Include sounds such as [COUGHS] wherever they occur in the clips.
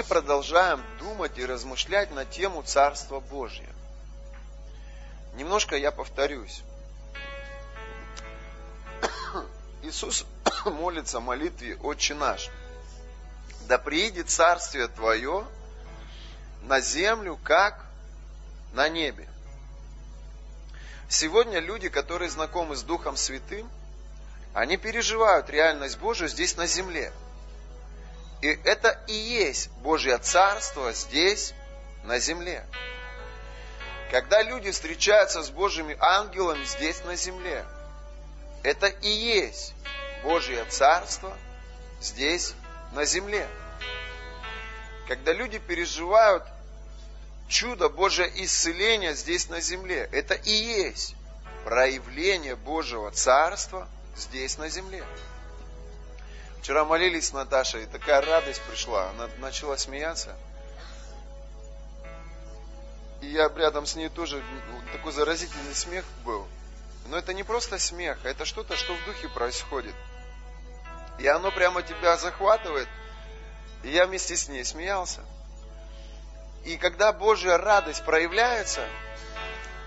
мы продолжаем думать и размышлять на тему Царства Божьего. Немножко я повторюсь. [COUGHS] Иисус [COUGHS] молится в молитве «Отче наш». Да приидет Царствие Твое на землю, как на небе. Сегодня люди, которые знакомы с Духом Святым, они переживают реальность Божию здесь на земле. И это и есть Божье Царство здесь, на земле. Когда люди встречаются с Божьими ангелами здесь, на земле, это и есть Божье Царство здесь, на земле. Когда люди переживают чудо Божье исцеления здесь на земле, это и есть проявление Божьего Царства здесь на земле. Вчера молились с Наташей, такая радость пришла. Она начала смеяться. И я рядом с ней тоже, такой заразительный смех был. Но это не просто смех, а это что-то, что в духе происходит. И оно прямо тебя захватывает. И я вместе с ней смеялся. И когда Божья радость проявляется,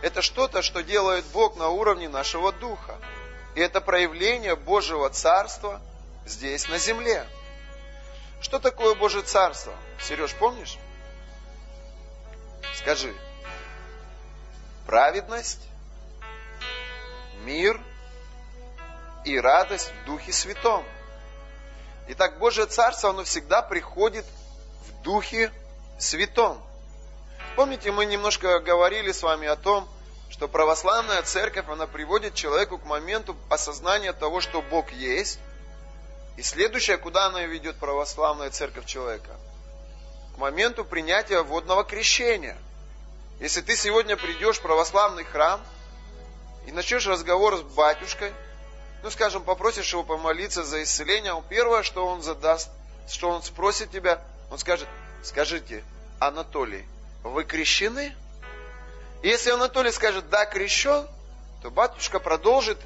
это что-то, что делает Бог на уровне нашего духа. И это проявление Божьего Царства – здесь, на земле. Что такое Божье Царство? Сереж, помнишь? Скажи. Праведность, мир и радость в Духе Святом. Итак, Божье Царство, оно всегда приходит в Духе Святом. Помните, мы немножко говорили с вами о том, что православная церковь, она приводит человеку к моменту осознания того, что Бог есть, и следующее, куда она ведет православная церковь человека? К моменту принятия водного крещения. Если ты сегодня придешь в православный храм и начнешь разговор с батюшкой, ну, скажем, попросишь его помолиться за исцеление, он первое, что он задаст, что он спросит тебя, он скажет, скажите, Анатолий, вы крещены? И если Анатолий скажет, да, крещен, то батюшка продолжит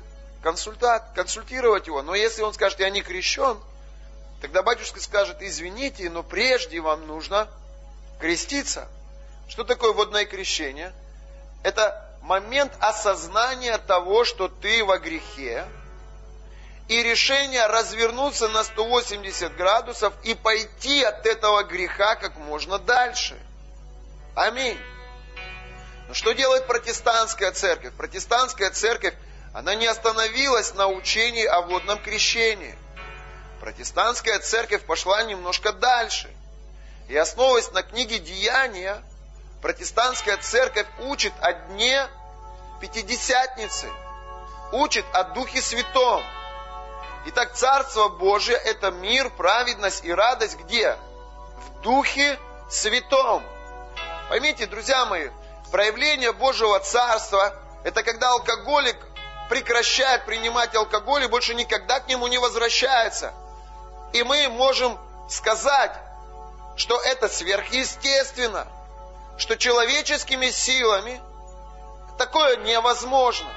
консультат, консультировать его. Но если он скажет, я не крещен, тогда батюшка скажет, извините, но прежде вам нужно креститься. Что такое водное крещение? Это момент осознания того, что ты во грехе, и решение развернуться на 180 градусов и пойти от этого греха как можно дальше. Аминь. Но что делает протестантская церковь? Протестантская церковь она не остановилась на учении о водном крещении. Протестантская церковь пошла немножко дальше. И основываясь на книге Деяния, протестантская церковь учит о дне Пятидесятницы, учит о Духе Святом. Итак, Царство Божие – это мир, праведность и радость где? В Духе Святом. Поймите, друзья мои, проявление Божьего Царства – это когда алкоголик прекращает принимать алкоголь и больше никогда к нему не возвращается. И мы можем сказать, что это сверхъестественно, что человеческими силами такое невозможно.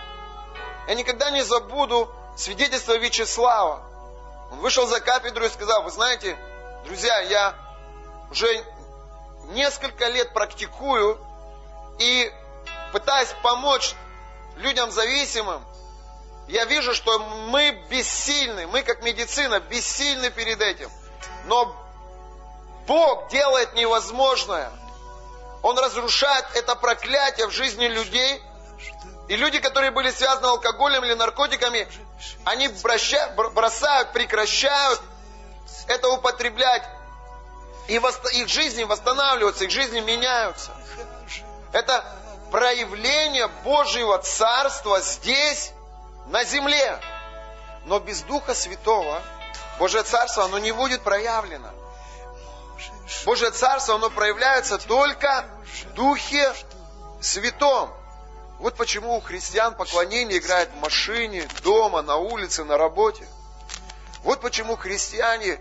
Я никогда не забуду свидетельство Вячеслава. Он вышел за кафедру и сказал, вы знаете, друзья, я уже несколько лет практикую и пытаюсь помочь людям зависимым, я вижу, что мы бессильны, мы как медицина бессильны перед этим. Но Бог делает невозможное. Он разрушает это проклятие в жизни людей. И люди, которые были связаны алкоголем или наркотиками, они бросают, прекращают это употреблять. И их жизни восстанавливаются, их жизни меняются. Это проявление Божьего Царства здесь на земле. Но без Духа Святого Божье Царство, оно не будет проявлено. Божье Царство, оно проявляется только в Духе Святом. Вот почему у христиан поклонение играет в машине, дома, на улице, на работе. Вот почему христиане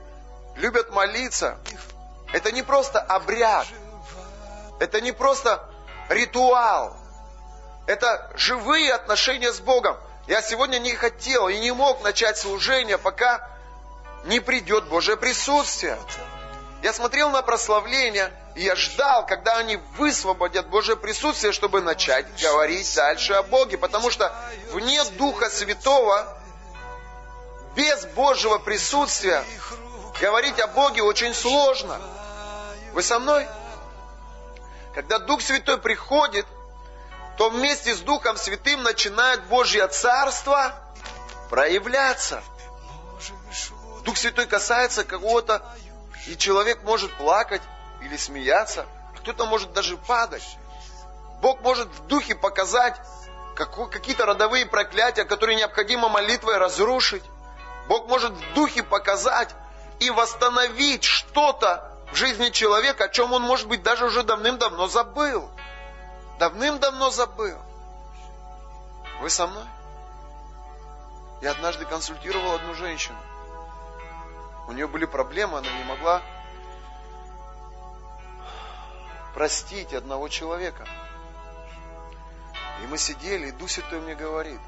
любят молиться. Это не просто обряд. Это не просто ритуал. Это живые отношения с Богом. Я сегодня не хотел и не мог начать служение, пока не придет Божье присутствие. Я смотрел на прославление, и я ждал, когда они высвободят Божье присутствие, чтобы начать говорить дальше о Боге. Потому что вне Духа Святого, без Божьего присутствия, говорить о Боге очень сложно. Вы со мной? Когда Дух Святой приходит, то вместе с Духом Святым начинает Божье Царство проявляться. Дух Святой касается кого-то, и человек может плакать или смеяться, кто-то может даже падать. Бог может в духе показать какие-то родовые проклятия, которые необходимо молитвой разрушить. Бог может в духе показать и восстановить что-то в жизни человека, о чем он, может быть, даже уже давным-давно забыл. Давным-давно забыл. Вы со мной? Я однажды консультировал одну женщину. У нее были проблемы, она не могла простить одного человека. И мы сидели, и Дух Святой мне говорит,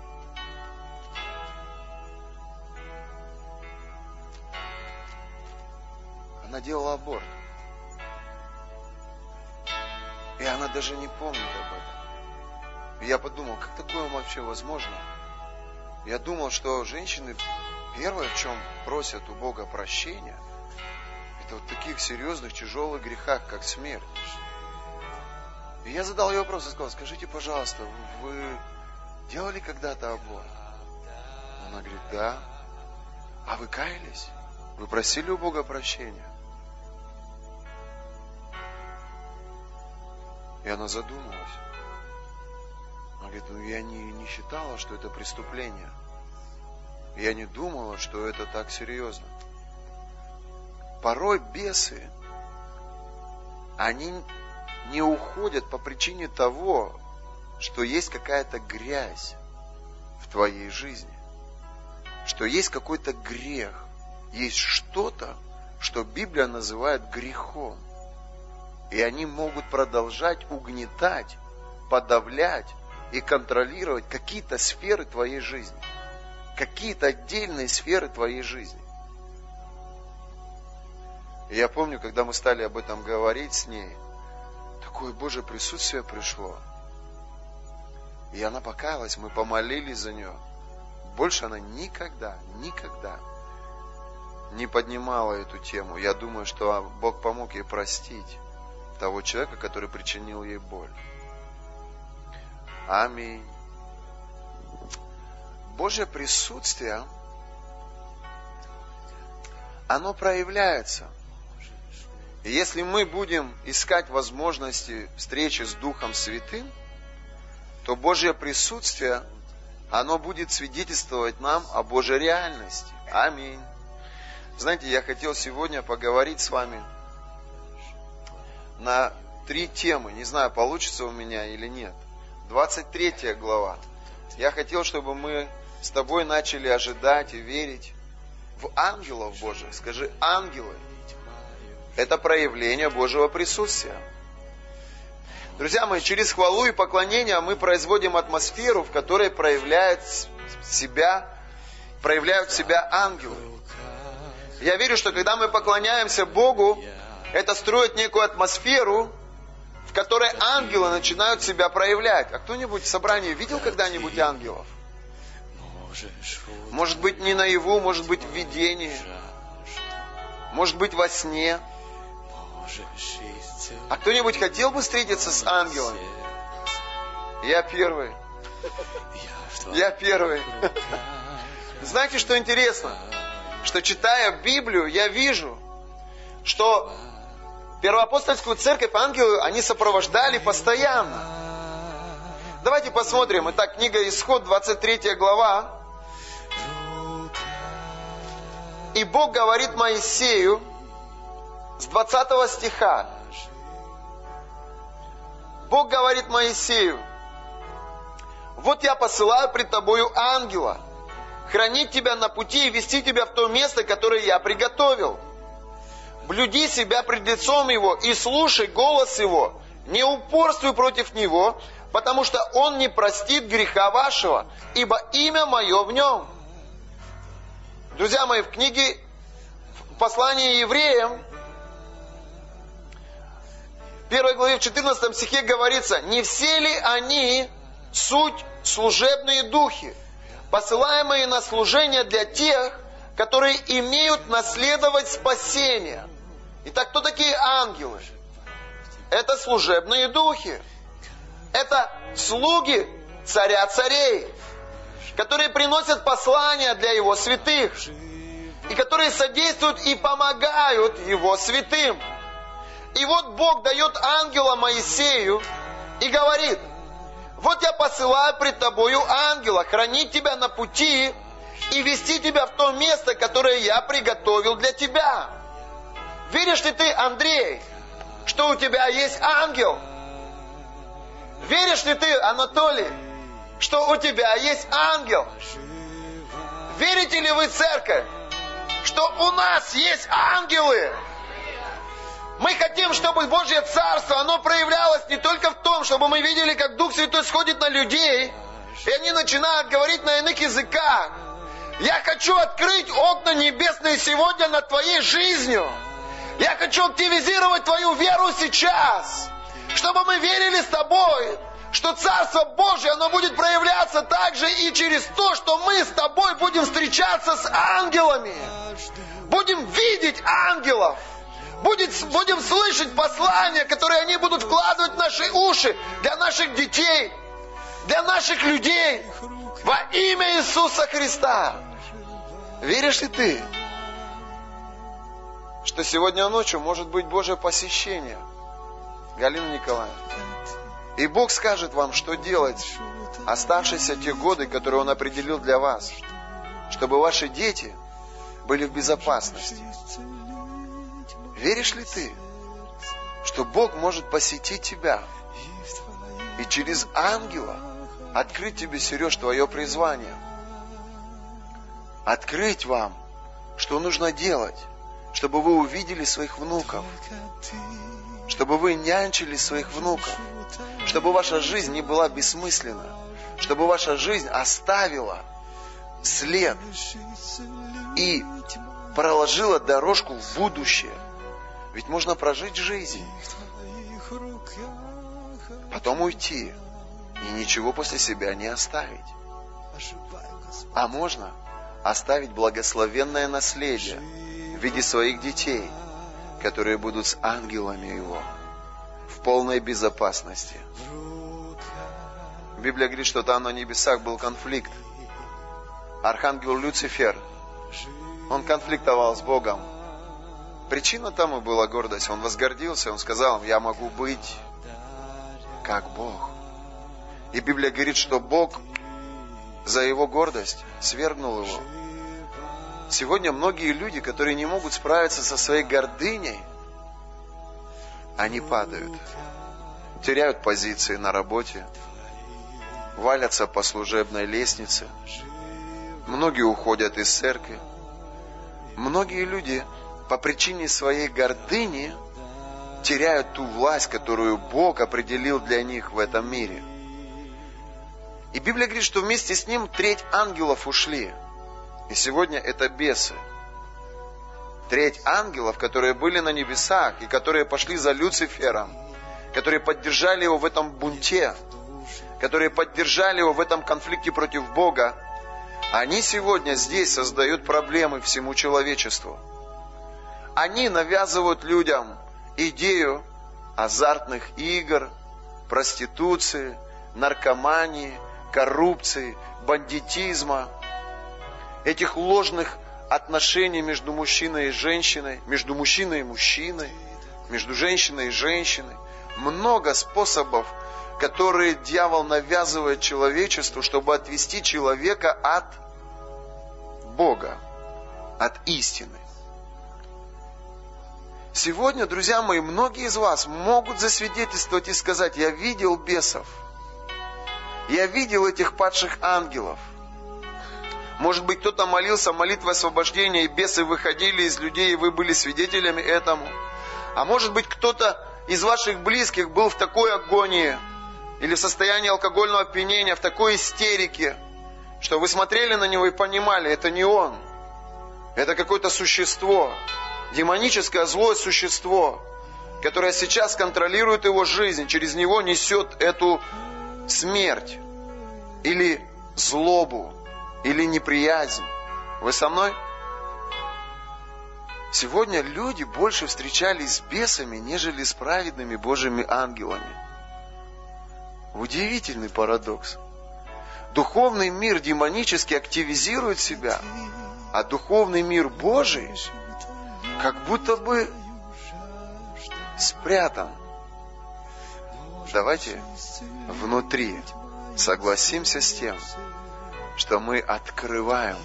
она делала аборт. И она даже не помнит об этом. И я подумал, как такое вообще возможно? Я думал, что женщины первое, в чем просят у Бога прощения, это вот таких серьезных, тяжелых грехах, как смерть. И я задал ей вопрос и сказал, скажите, пожалуйста, вы делали когда-то аборт? Она говорит, да. А вы каялись? Вы просили у Бога прощения? И она задумалась. Она говорит, ну я не, не считала, что это преступление. Я не думала, что это так серьезно. Порой бесы, они не уходят по причине того, что есть какая-то грязь в твоей жизни, что есть какой-то грех, есть что-то, что Библия называет грехом. И они могут продолжать угнетать, подавлять и контролировать какие-то сферы твоей жизни, какие-то отдельные сферы твоей жизни. И я помню, когда мы стали об этом говорить с ней, такое Божье присутствие пришло. И она покаялась, мы помолились за нее. Больше она никогда, никогда не поднимала эту тему. Я думаю, что Бог помог ей простить того человека, который причинил ей боль. Аминь. Божье присутствие, оно проявляется – и если мы будем искать возможности встречи с Духом Святым, то Божье присутствие, оно будет свидетельствовать нам о Божьей реальности. Аминь. Знаете, я хотел сегодня поговорить с вами на три темы. Не знаю, получится у меня или нет. 23 глава. Я хотел, чтобы мы с тобой начали ожидать и верить в ангелов Божьих. Скажи, ангелы – это проявление Божьего присутствия. Друзья мои, через хвалу и поклонение мы производим атмосферу, в которой проявляет себя, проявляют себя ангелы. Я верю, что когда мы поклоняемся Богу, это строит некую атмосферу, в которой ангелы начинают себя проявлять. А кто-нибудь в собрании видел когда-нибудь ангелов? Может быть, не наяву, может быть, в видении, может быть, во сне – а кто-нибудь хотел бы встретиться с ангелом? Я первый. Я первый. [LAUGHS] Знаете, что интересно? Что читая Библию, я вижу, что первоапостольскую церковь ангелы, они сопровождали постоянно. Давайте посмотрим. Итак, книга Исход, 23 глава. И Бог говорит Моисею, с 20 стиха. Бог говорит Моисею, вот я посылаю пред тобою ангела, хранить тебя на пути и вести тебя в то место, которое я приготовил. Блюди себя пред лицом его и слушай голос его, не упорствуй против него, потому что он не простит греха вашего, ибо имя мое в нем. Друзья мои, в книге в послании евреям первой главе в 14 стихе говорится, не все ли они суть служебные духи, посылаемые на служение для тех, которые имеют наследовать спасение. Итак, кто такие ангелы? Это служебные духи. Это слуги царя царей, которые приносят послания для его святых, и которые содействуют и помогают его святым. И вот Бог дает ангела Моисею и говорит, вот я посылаю пред тобою ангела, хранить тебя на пути и вести тебя в то место, которое я приготовил для тебя. Веришь ли ты, Андрей, что у тебя есть ангел? Веришь ли ты, Анатолий, что у тебя есть ангел? Верите ли вы, церковь, что у нас есть ангелы? Мы хотим, чтобы Божье Царство, оно проявлялось не только в том, чтобы мы видели, как Дух Святой сходит на людей, и они начинают говорить на иных языках. Я хочу открыть окна небесные сегодня над твоей жизнью. Я хочу активизировать твою веру сейчас, чтобы мы верили с тобой, что Царство Божье, оно будет проявляться также и через то, что мы с тобой будем встречаться с ангелами. Будем видеть ангелов. Будет, будем слышать послания, которые они будут вкладывать в наши уши для наших детей, для наших людей во имя Иисуса Христа. Веришь ли ты, что сегодня ночью может быть Божье посещение? Галина Николаевна. И Бог скажет вам, что делать оставшиеся те годы, которые Он определил для вас, чтобы ваши дети были в безопасности. Веришь ли ты, что Бог может посетить тебя и через ангела открыть тебе, Сереж, твое призвание? Открыть вам, что нужно делать, чтобы вы увидели своих внуков, чтобы вы нянчили своих внуков, чтобы ваша жизнь не была бессмысленна, чтобы ваша жизнь оставила след и проложила дорожку в будущее – ведь можно прожить жизнь, потом уйти и ничего после себя не оставить. А можно оставить благословенное наследие в виде своих детей, которые будут с ангелами Его в полной безопасности. Библия говорит, что там на небесах был конфликт. Архангел Люцифер, он конфликтовал с Богом. Причина тому была гордость. Он возгордился, он сказал, я могу быть как Бог. И Библия говорит, что Бог за его гордость свергнул его. Сегодня многие люди, которые не могут справиться со своей гордыней, они падают, теряют позиции на работе, валятся по служебной лестнице, многие уходят из церкви. Многие люди по причине своей гордыни теряют ту власть, которую Бог определил для них в этом мире. И Библия говорит, что вместе с ним треть ангелов ушли. И сегодня это бесы. Треть ангелов, которые были на небесах и которые пошли за Люцифером, которые поддержали его в этом бунте, которые поддержали его в этом конфликте против Бога, они сегодня здесь создают проблемы всему человечеству – они навязывают людям идею азартных игр, проституции, наркомании, коррупции, бандитизма, этих ложных отношений между мужчиной и женщиной, между мужчиной и мужчиной, между женщиной и женщиной. Много способов, которые дьявол навязывает человечеству, чтобы отвести человека от Бога, от истины. Сегодня, друзья мои, многие из вас могут засвидетельствовать и сказать, я видел бесов, я видел этих падших ангелов. Может быть, кто-то молился молитвой освобождения, и бесы выходили из людей, и вы были свидетелями этому. А может быть, кто-то из ваших близких был в такой агонии, или в состоянии алкогольного опьянения, в такой истерике, что вы смотрели на него и понимали, это не он, это какое-то существо, демоническое злое существо, которая сейчас контролирует его жизнь, через него несет эту смерть или злобу, или неприязнь. Вы со мной? Сегодня люди больше встречались с бесами, нежели с праведными Божьими ангелами. Удивительный парадокс. Духовный мир демонически активизирует себя, а духовный мир Божий как будто бы спрятан. Давайте внутри согласимся с тем, что мы открываем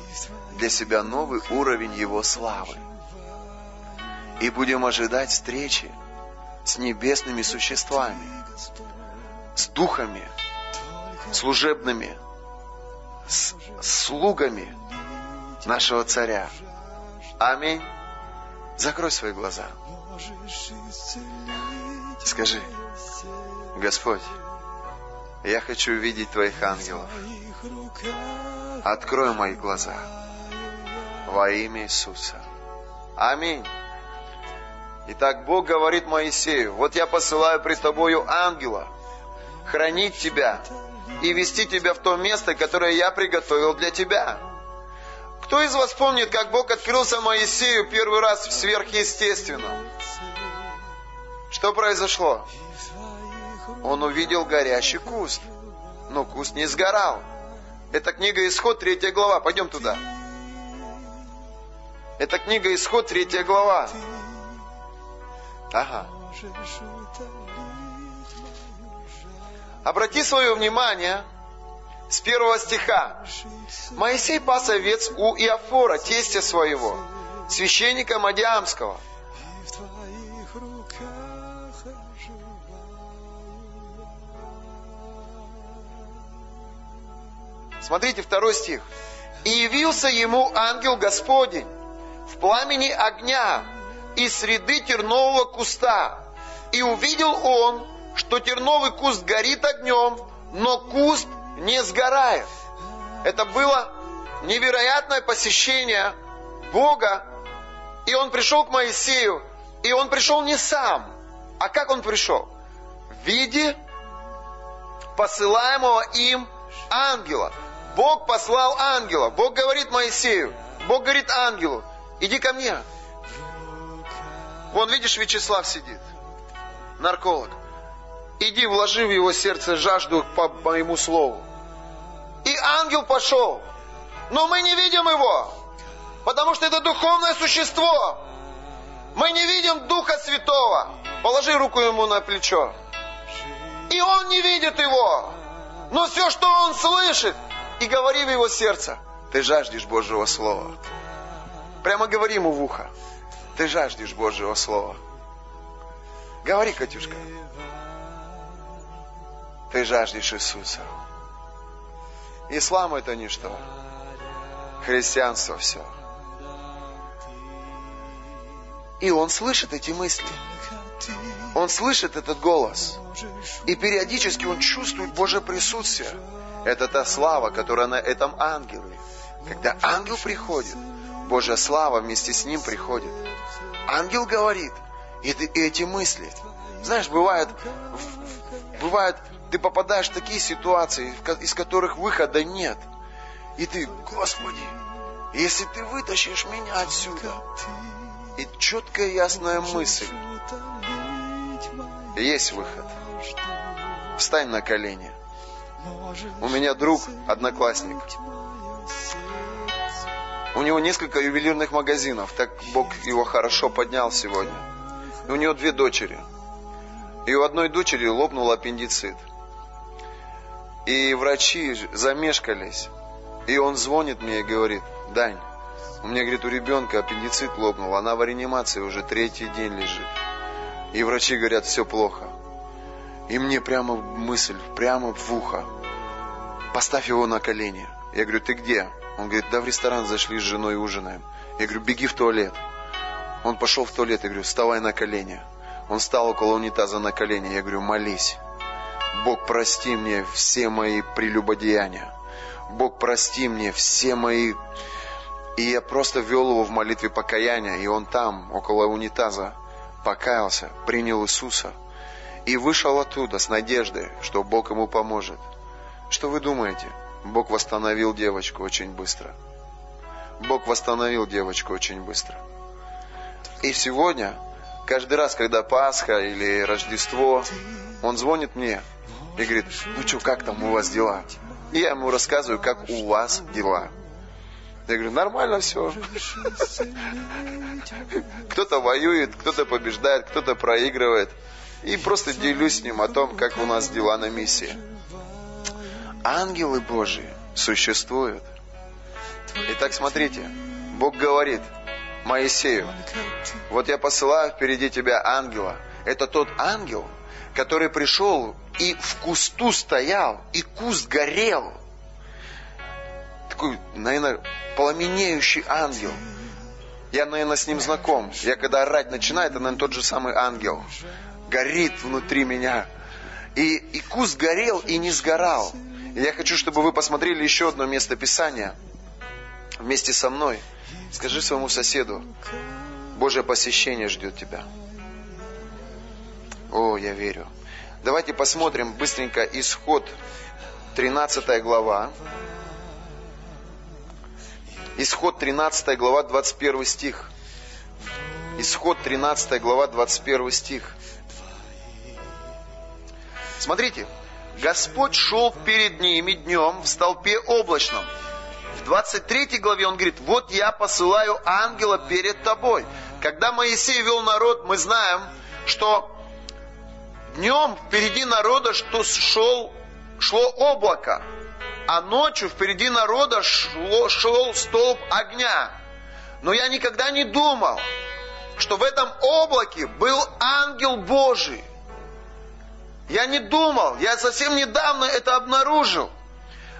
для себя новый уровень Его славы и будем ожидать встречи с небесными существами, с духами, служебными, с слугами нашего царя. Аминь. Закрой свои глаза. Скажи, Господь, я хочу видеть Твоих ангелов. Открой мои глаза во имя Иисуса. Аминь. Итак, Бог говорит Моисею, вот я посылаю пред тобою ангела, хранить тебя и вести тебя в то место, которое я приготовил для тебя. Кто из вас помнит, как Бог открылся Моисею первый раз в сверхъестественном? Что произошло? Он увидел горящий куст, но куст не сгорал. Это книга Исход, третья глава. Пойдем туда. Это книга Исход, третья глава. Ага. Обрати свое внимание с первого стиха. Моисей пас овец у Иофора, тестя своего, священника Мадиамского. Смотрите, второй стих. «И явился ему ангел Господень в пламени огня из среды тернового куста. И увидел он, что терновый куст горит огнем, но куст не сгорает». Это было невероятное посещение Бога. И он пришел к Моисею, и он пришел не сам. А как он пришел? В виде посылаемого им ангела. Бог послал ангела. Бог говорит Моисею, Бог говорит ангелу, иди ко мне. Вон, видишь, Вячеслав сидит, нарколог. Иди, вложи в его сердце жажду по моему слову. И ангел пошел. Но мы не видим его, потому что это духовное существо. Мы не видим Духа Святого. Положи руку ему на плечо. И он не видит его. Но все, что он слышит, и говори в его сердце, ты жаждешь Божьего Слова. Прямо говори ему в ухо, ты жаждешь Божьего Слова. Говори, Катюшка. Ты жаждешь Иисуса. Ислам это ничто. Христианство все. И он слышит эти мысли. Он слышит этот голос. И периодически он чувствует Божье присутствие. Это та слава, которая на этом ангеле. Когда ангел приходит, Божья слава вместе с ним приходит. Ангел говорит, и, и эти мысли. Знаешь, бывает, бывает, ты попадаешь в такие ситуации, из которых выхода нет. И ты, Господи, если ты вытащишь меня отсюда, и четкая ясная мысль, есть выход. Встань на колени. У меня друг, одноклассник. У него несколько ювелирных магазинов. Так Бог его хорошо поднял сегодня. И у него две дочери. И у одной дочери лопнул аппендицит. И врачи замешкались. И он звонит мне и говорит, Дань, у меня, говорит, у ребенка аппендицит лопнул, она в реанимации уже третий день лежит. И врачи говорят, все плохо. И мне прямо мысль, прямо в ухо поставь его на колени. Я говорю, ты где? Он говорит, да в ресторан зашли с женой ужинаем. Я говорю, беги в туалет. Он пошел в туалет, я говорю, вставай на колени. Он встал около унитаза на колени, я говорю, молись. Бог, прости мне все мои прелюбодеяния. Бог, прости мне все мои... И я просто вел его в молитве покаяния, и он там, около унитаза, покаялся, принял Иисуса и вышел оттуда с надеждой, что Бог ему поможет. Что вы думаете? Бог восстановил девочку очень быстро. Бог восстановил девочку очень быстро. И сегодня, каждый раз, когда Пасха или Рождество, он звонит мне и говорит, ну что, как там у вас дела? И я ему рассказываю, как у вас дела. Я говорю, нормально все. [LAUGHS] Кто-то воюет, кто-то побеждает, кто-то проигрывает. И просто делюсь с ним о том, как у нас дела на миссии. Ангелы Божьи существуют. Итак, смотрите, Бог говорит Моисею, вот я посылаю впереди тебя ангела. Это тот ангел, который пришел и в кусту стоял, и куст горел. Такой, наверное, пламенеющий ангел. Я, наверное, с ним знаком. Я когда орать начинаю, это, наверное, тот же самый ангел. Горит внутри меня. И, и куст горел и не сгорал. И я хочу, чтобы вы посмотрели еще одно место Писания вместе со мной. Скажи своему соседу, Божье посещение ждет тебя. О, я верю. Давайте посмотрим быстренько исход 13 глава. Исход 13 глава, 21 стих. Исход 13 глава, 21 стих. Смотрите, Господь шел перед ними днем в столпе облачном. В 23 главе он говорит, вот я посылаю ангела перед тобой. Когда Моисей вел народ, мы знаем, что днем впереди народа что шел, шло облако, а ночью впереди народа шло, шел столб огня. Но я никогда не думал, что в этом облаке был ангел Божий. Я не думал, я совсем недавно это обнаружил.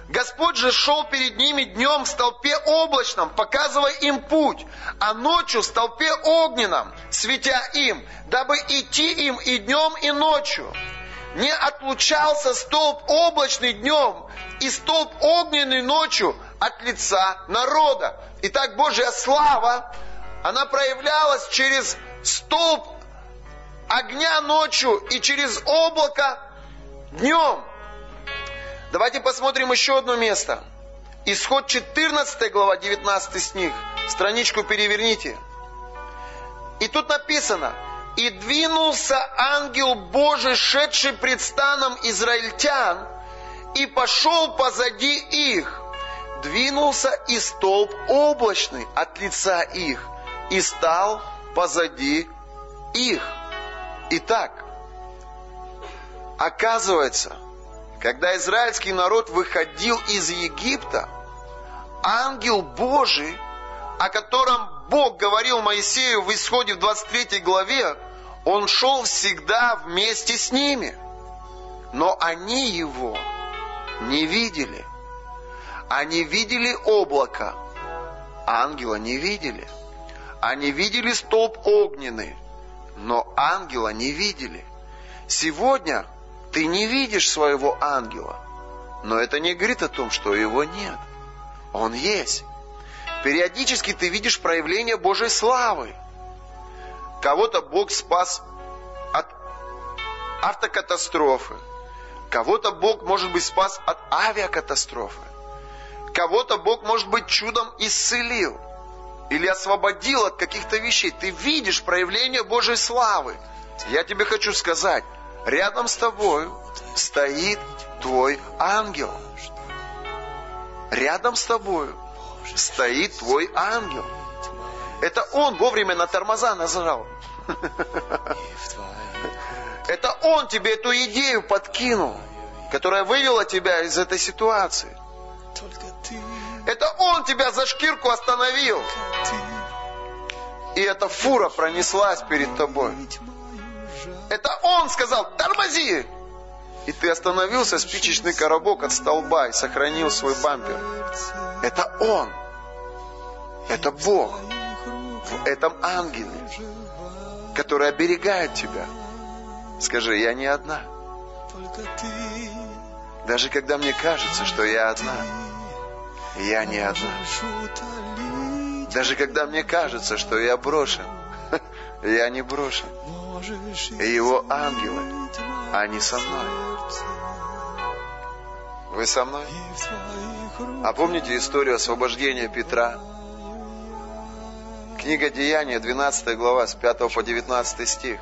Господь же шел перед ними днем в столпе облачном, показывая им путь, а ночью в столпе огненном, светя им, дабы идти им и днем, и ночью. Не отлучался столб облачный днем и столб огненный ночью от лица народа. Итак, Божья слава, она проявлялась через столб огня ночью и через облако днем. Давайте посмотрим еще одно место. Исход 14 глава, 19 стих. Страничку переверните. И тут написано, «И двинулся ангел Божий, шедший пред станом израильтян, и пошел позади их. Двинулся и столб облачный от лица их, и стал позади их». Итак, оказывается, когда израильский народ выходил из Египта, ангел Божий, о котором Бог говорил Моисею в исходе в 23 главе, он шел всегда вместе с ними. Но они его не видели. Они видели облако, ангела не видели. Они видели столб огненный, но ангела не видели. Сегодня ты не видишь своего ангела. Но это не говорит о том, что его нет. Он есть. Периодически ты видишь проявление Божьей славы. Кого-то Бог спас от автокатастрофы. Кого-то Бог, может быть, спас от авиакатастрофы. Кого-то Бог, может быть, чудом исцелил. Или освободил от каких-то вещей. Ты видишь проявление Божьей славы. Я тебе хочу сказать, рядом с тобой стоит твой ангел. Рядом с тобой стоит твой ангел. Это он вовремя на тормоза нажал. [LAUGHS] Это он тебе эту идею подкинул, которая вывела тебя из этой ситуации. Это он тебя за шкирку остановил. И эта фура пронеслась перед тобой. Это он сказал, тормози! И ты остановился, спичечный коробок от столба и сохранил свой бампер. Это он. Это Бог. В этом ангеле, который оберегает тебя. Скажи, я не одна. Даже когда мне кажется, что я одна, я не одна. Даже когда мне кажется, что я брошен, [LAUGHS] я не брошен. И его ангелы, они со мной. Вы со мной? А помните историю освобождения Петра? Книга Деяния, 12 глава, с 5 по 19 стих.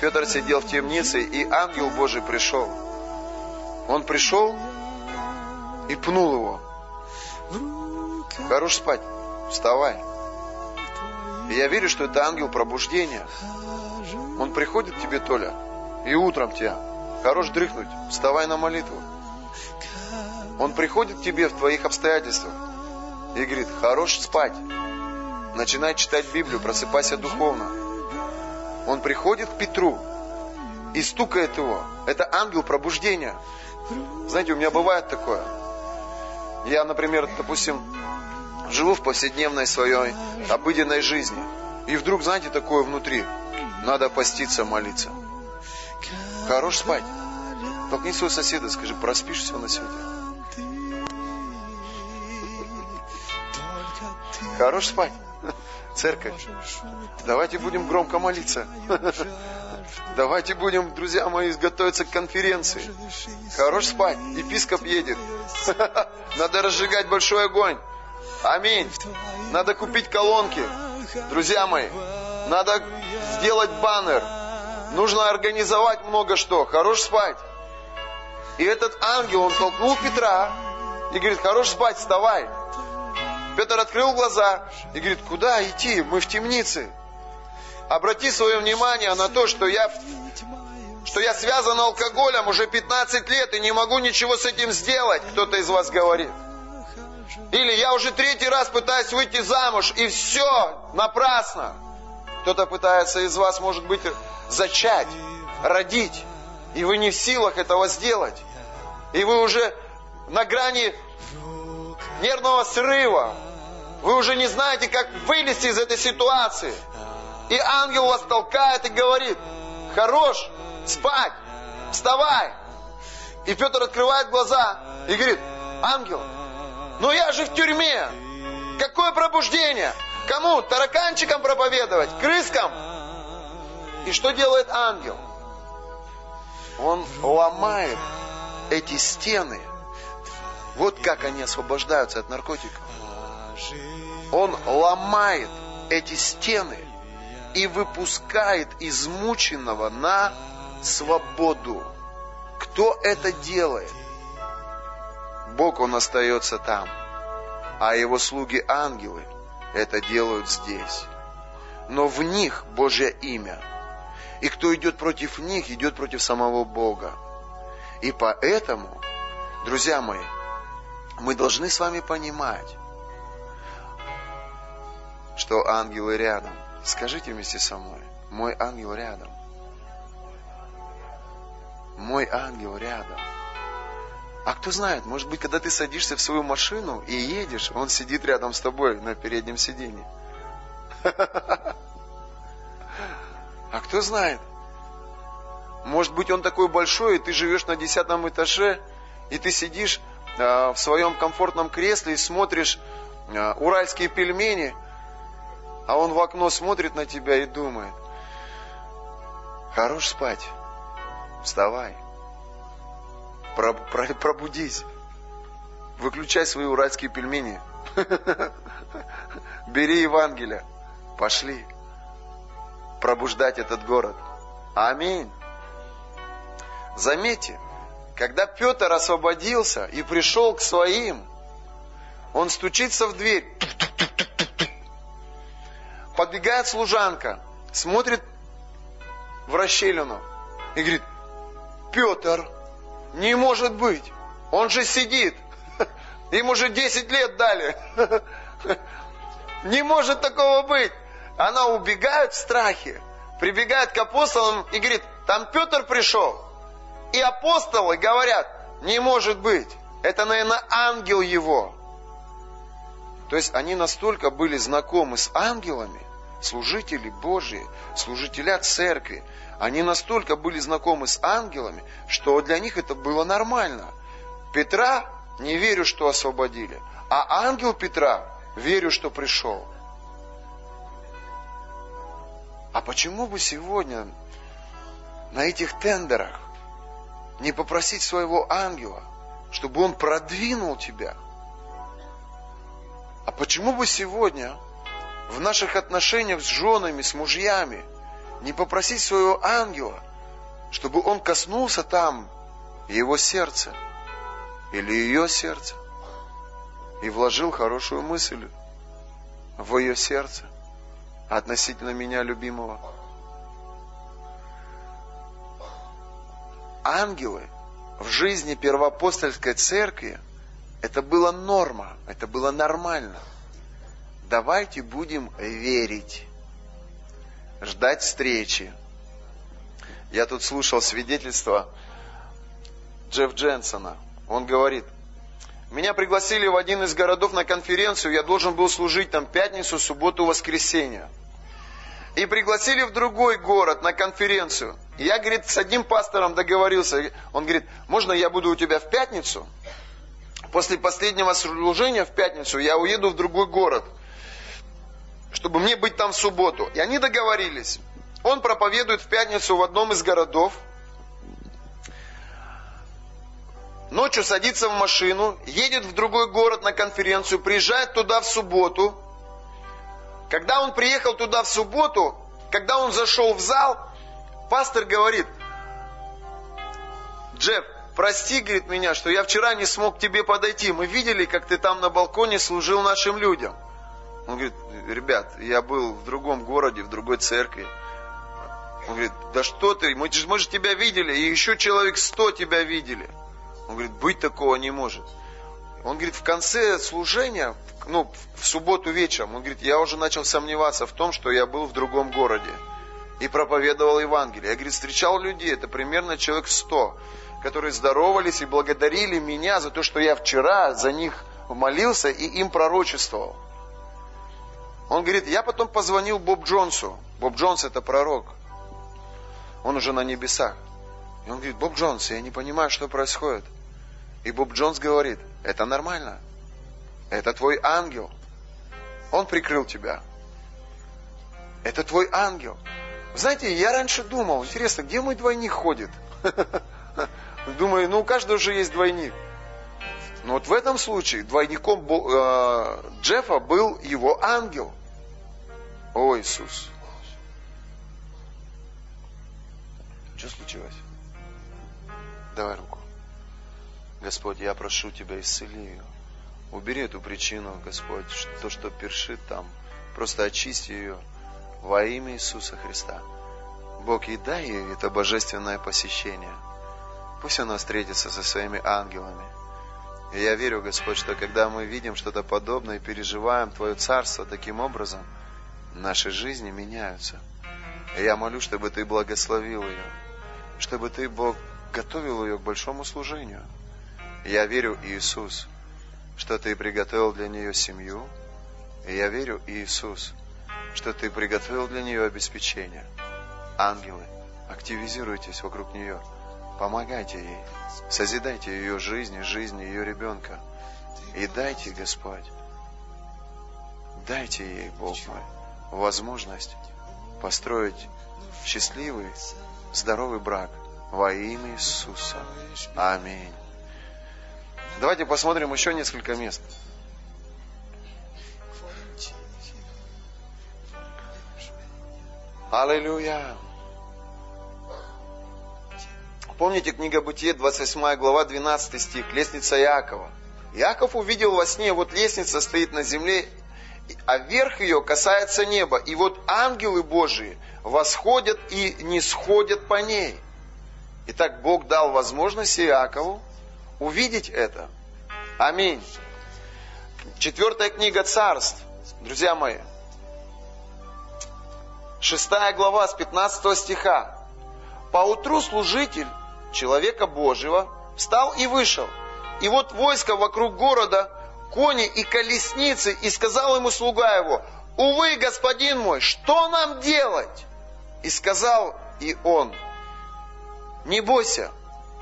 Петр сидел в темнице, и ангел Божий пришел. Он пришел и пнул его. Хорош спать, вставай. И я верю, что это ангел пробуждения. Он приходит к тебе, Толя, и утром тебя. Хорош дрыхнуть, вставай на молитву. Он приходит к тебе в твоих обстоятельствах и говорит, хорош спать. Начинай читать Библию, просыпайся духовно. Он приходит к Петру и стукает его. Это ангел пробуждения. Знаете, у меня бывает такое. Я, например, допустим, живу в повседневной своей обыденной жизни. И вдруг, знаете, такое внутри. Надо поститься, молиться. Хорош спать. Толкни своего соседа, скажи, проспишь все на сегодня. Хорош спать. [LAUGHS] Церковь. Давайте будем громко молиться. [LAUGHS] Давайте будем, друзья мои, готовиться к конференции. Хорош спать. Епископ едет. [LAUGHS] Надо разжигать большой огонь. Аминь. Надо купить колонки. Друзья мои, надо сделать баннер. Нужно организовать много что. Хорош спать. И этот ангел, он толкнул Петра и говорит, хорош спать, вставай. Петр открыл глаза и говорит, куда идти? Мы в темнице. Обрати свое внимание на то, что я, что я связан алкоголем уже 15 лет и не могу ничего с этим сделать, кто-то из вас говорит. Или я уже третий раз пытаюсь выйти замуж, и все напрасно. Кто-то пытается из вас, может быть, зачать, родить, и вы не в силах этого сделать. И вы уже на грани нервного срыва. Вы уже не знаете, как вылезти из этой ситуации. И ангел вас толкает и говорит, хорош, спать, вставай. И Петр открывает глаза и говорит, ангел, но я же в тюрьме. Какое пробуждение? Кому? Тараканчикам проповедовать? Крыскам? И что делает ангел? Он ломает эти стены – вот как они освобождаются от наркотиков. Он ломает эти стены и выпускает измученного на свободу. Кто это делает? Бог, Он остается там, а Его слуги ангелы это делают здесь. Но в них Божье имя. И кто идет против них, идет против самого Бога. И поэтому, друзья мои, мы должны с вами понимать, что ангелы рядом. Скажите вместе со мной, мой ангел рядом. Мой ангел рядом. А кто знает, может быть, когда ты садишься в свою машину и едешь, он сидит рядом с тобой на переднем сиденье. А кто знает? Может быть, он такой большой, и ты живешь на десятом этаже, и ты сидишь Э, в своем комфортном кресле и смотришь э, уральские пельмени, а он в окно смотрит на тебя и думает, хорош спать, вставай, пробудись, выключай свои уральские пельмени, [LAUGHS] бери Евангелие, пошли пробуждать этот город. Аминь. Заметьте, когда Петр освободился и пришел к своим, он стучится в дверь. Подбегает служанка, смотрит в расщелину и говорит, Петр, не может быть, он же сидит, им уже 10 лет дали. [LAUGHS] Не может такого быть. Она убегает в страхе, прибегает к апостолам и говорит, там Петр пришел. И апостолы говорят, не может быть, это, наверное, ангел его. То есть они настолько были знакомы с ангелами, служители Божии, служителя церкви, они настолько были знакомы с ангелами, что для них это было нормально. Петра не верю, что освободили, а ангел Петра верю, что пришел. А почему бы сегодня на этих тендерах не попросить своего ангела, чтобы он продвинул тебя? А почему бы сегодня в наших отношениях с женами, с мужьями не попросить своего ангела, чтобы он коснулся там его сердца или ее сердца и вложил хорошую мысль в ее сердце относительно меня, любимого. Ангелы в жизни первоапостольской церкви это была норма, это было нормально. Давайте будем верить, ждать встречи. Я тут слушал свидетельство Джефф Дженсона. Он говорит, меня пригласили в один из городов на конференцию, я должен был служить там пятницу, субботу, воскресенье. И пригласили в другой город на конференцию. Я, говорит, с одним пастором договорился. Он говорит, можно я буду у тебя в пятницу? После последнего служения в пятницу я уеду в другой город, чтобы мне быть там в субботу. И они договорились. Он проповедует в пятницу в одном из городов – ночью садится в машину, едет в другой город на конференцию, приезжает туда в субботу. Когда он приехал туда в субботу, когда он зашел в зал, пастор говорит, Джефф, прости, говорит меня, что я вчера не смог к тебе подойти. Мы видели, как ты там на балконе служил нашим людям. Он говорит, ребят, я был в другом городе, в другой церкви. Он говорит, да что ты, мы, мы же тебя видели, и еще человек сто тебя видели. Он говорит, быть такого не может. Он говорит, в конце служения, ну, в субботу вечером, он говорит, я уже начал сомневаться в том, что я был в другом городе и проповедовал Евангелие. Я, говорит, встречал людей, это примерно человек сто, которые здоровались и благодарили меня за то, что я вчера за них молился и им пророчествовал. Он говорит, я потом позвонил Боб Джонсу. Боб Джонс это пророк. Он уже на небесах. И он говорит, Боб Джонс, я не понимаю, что происходит. И Боб Джонс говорит, это нормально. Это твой ангел. Он прикрыл тебя. Это твой ангел. Знаете, я раньше думал, интересно, где мой двойник ходит? [LAUGHS] Думаю, ну у каждого же есть двойник. Но вот в этом случае двойником э, Джеффа был его ангел. О, Иисус. Что случилось? Давай руку. Господь, я прошу Тебя, исцели ее. Убери эту причину, Господь, то, что першит там. Просто очисти ее во имя Иисуса Христа. Бог, и дай ей это божественное посещение. Пусть она встретится со своими ангелами. И я верю, Господь, что когда мы видим что-то подобное и переживаем Твое Царство таким образом, наши жизни меняются. И я молю, чтобы Ты благословил ее, чтобы Ты, Бог, готовил ее к большому служению. Я верю, Иисус, что Ты приготовил для нее семью. И я верю, Иисус, что Ты приготовил для нее обеспечение. Ангелы, активизируйтесь вокруг нее. Помогайте ей. Созидайте ее жизнь и жизнь ее ребенка. И дайте, Господь, дайте ей, Бог мой, возможность построить счастливый, здоровый брак во имя Иисуса. Аминь. Давайте посмотрим еще несколько мест. Аллилуйя. Помните книга Бытие, 28 глава, 12 стих, лестница Иакова. Иаков увидел во сне, вот лестница стоит на земле, а верх ее касается неба. И вот ангелы Божии восходят и не сходят по ней. Итак, Бог дал возможность Иакову увидеть это. Аминь. Четвертая книга царств, друзья мои. Шестая глава с 15 стиха. Поутру служитель человека Божьего встал и вышел. И вот войско вокруг города, кони и колесницы, и сказал ему слуга его, «Увы, господин мой, что нам делать?» И сказал и он, «Не бойся,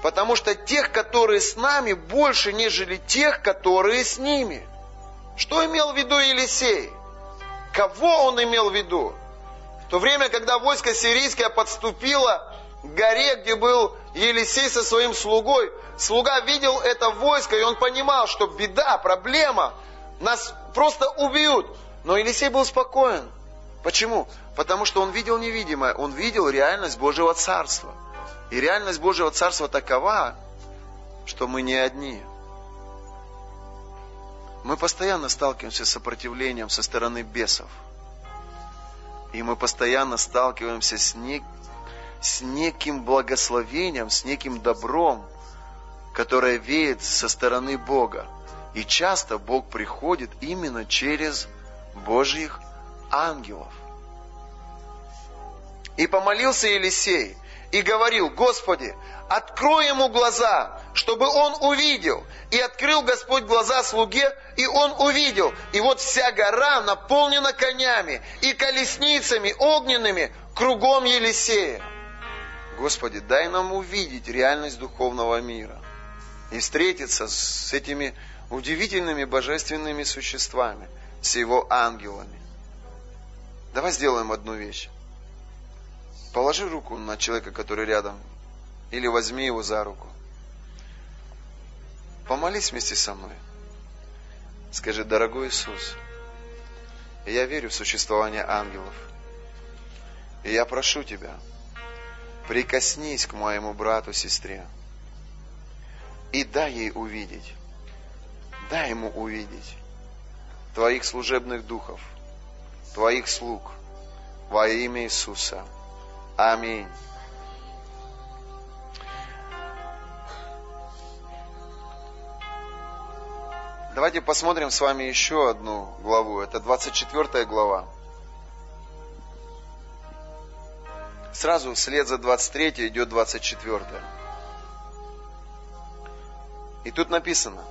Потому что тех, которые с нами, больше, нежели тех, которые с ними. Что имел в виду Елисей? Кого он имел в виду? В то время, когда войско сирийское подступило к горе, где был Елисей со своим слугой, слуга видел это войско, и он понимал, что беда, проблема, нас просто убьют. Но Елисей был спокоен. Почему? Потому что он видел невидимое, он видел реальность Божьего Царства. И реальность Божьего Царства такова, что мы не одни. Мы постоянно сталкиваемся с сопротивлением со стороны бесов. И мы постоянно сталкиваемся с, не, с неким благословением, с неким добром, которое веет со стороны Бога. И часто Бог приходит именно через Божьих ангелов. И помолился Елисей и говорил, Господи, открой ему глаза, чтобы он увидел. И открыл Господь глаза слуге, и он увидел. И вот вся гора наполнена конями и колесницами огненными кругом Елисея. Господи, дай нам увидеть реальность духовного мира и встретиться с этими удивительными божественными существами, с его ангелами. Давай сделаем одну вещь. Положи руку на человека, который рядом, или возьми его за руку. Помолись вместе со мной. Скажи, дорогой Иисус, я верю в существование ангелов. И я прошу Тебя, прикоснись к моему брату, сестре. И дай ей увидеть, дай ему увидеть Твоих служебных духов, Твоих слуг во имя Иисуса. Аминь. Давайте посмотрим с вами еще одну главу. Это 24 глава. Сразу вслед за 23 идет 24. И тут написано.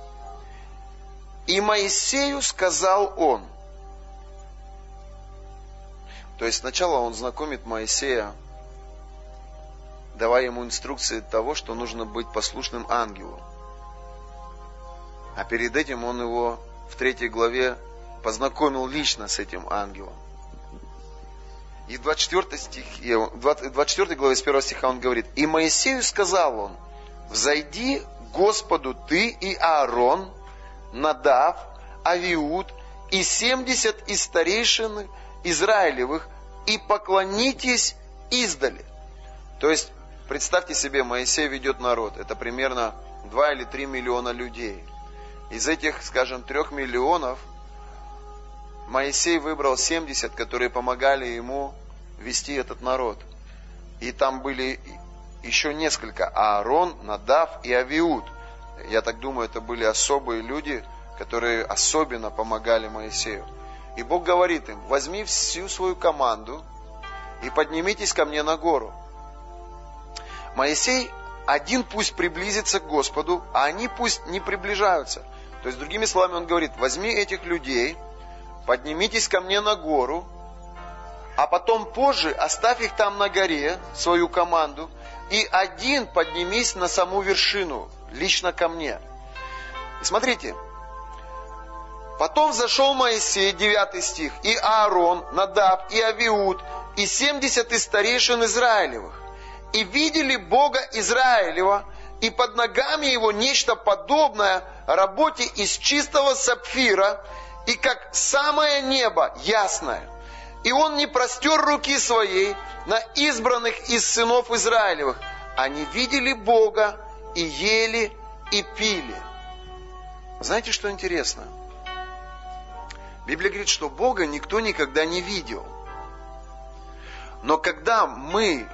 И Моисею сказал он. То есть сначала он знакомит Моисея давая ему инструкции того, что нужно быть послушным ангелу. А перед этим он его в третьей главе познакомил лично с этим ангелом. И в 24, стих, 24 главе с 1 стиха он говорит, «И Моисею сказал он, взойди Господу ты и Аарон, Надав, Авиуд и семьдесят из старейшин Израилевых, и поклонитесь издали». То есть Представьте себе, Моисей ведет народ. Это примерно 2 или 3 миллиона людей. Из этих, скажем, 3 миллионов Моисей выбрал 70, которые помогали ему вести этот народ. И там были еще несколько. Аарон, Надав и Авиуд. Я так думаю, это были особые люди, которые особенно помогали Моисею. И Бог говорит им, возьми всю свою команду и поднимитесь ко мне на гору. Моисей один пусть приблизится к Господу, а они пусть не приближаются. То есть, другими словами, он говорит, возьми этих людей, поднимитесь ко мне на гору, а потом позже оставь их там на горе, свою команду, и один поднимись на саму вершину, лично ко мне. И смотрите, потом зашел Моисей, 9 стих, и Аарон, Надав, и Авиуд, и 70 из старейшин Израилевых и видели Бога Израилева, и под ногами его нечто подобное работе из чистого сапфира, и как самое небо ясное. И он не простер руки своей на избранных из сынов Израилевых. Они видели Бога и ели и пили. Знаете, что интересно? Библия говорит, что Бога никто никогда не видел. Но когда мы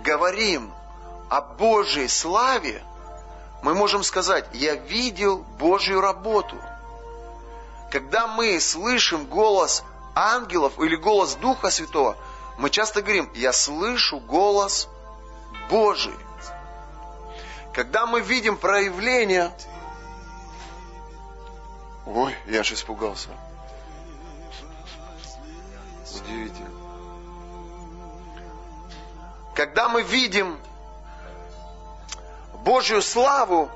говорим о Божьей славе, мы можем сказать, я видел Божью работу. Когда мы слышим голос ангелов или голос Духа Святого, мы часто говорим, я слышу голос Божий. Когда мы видим проявление... Ой, я аж испугался. Удивительно. Когда мы видим Божью славу,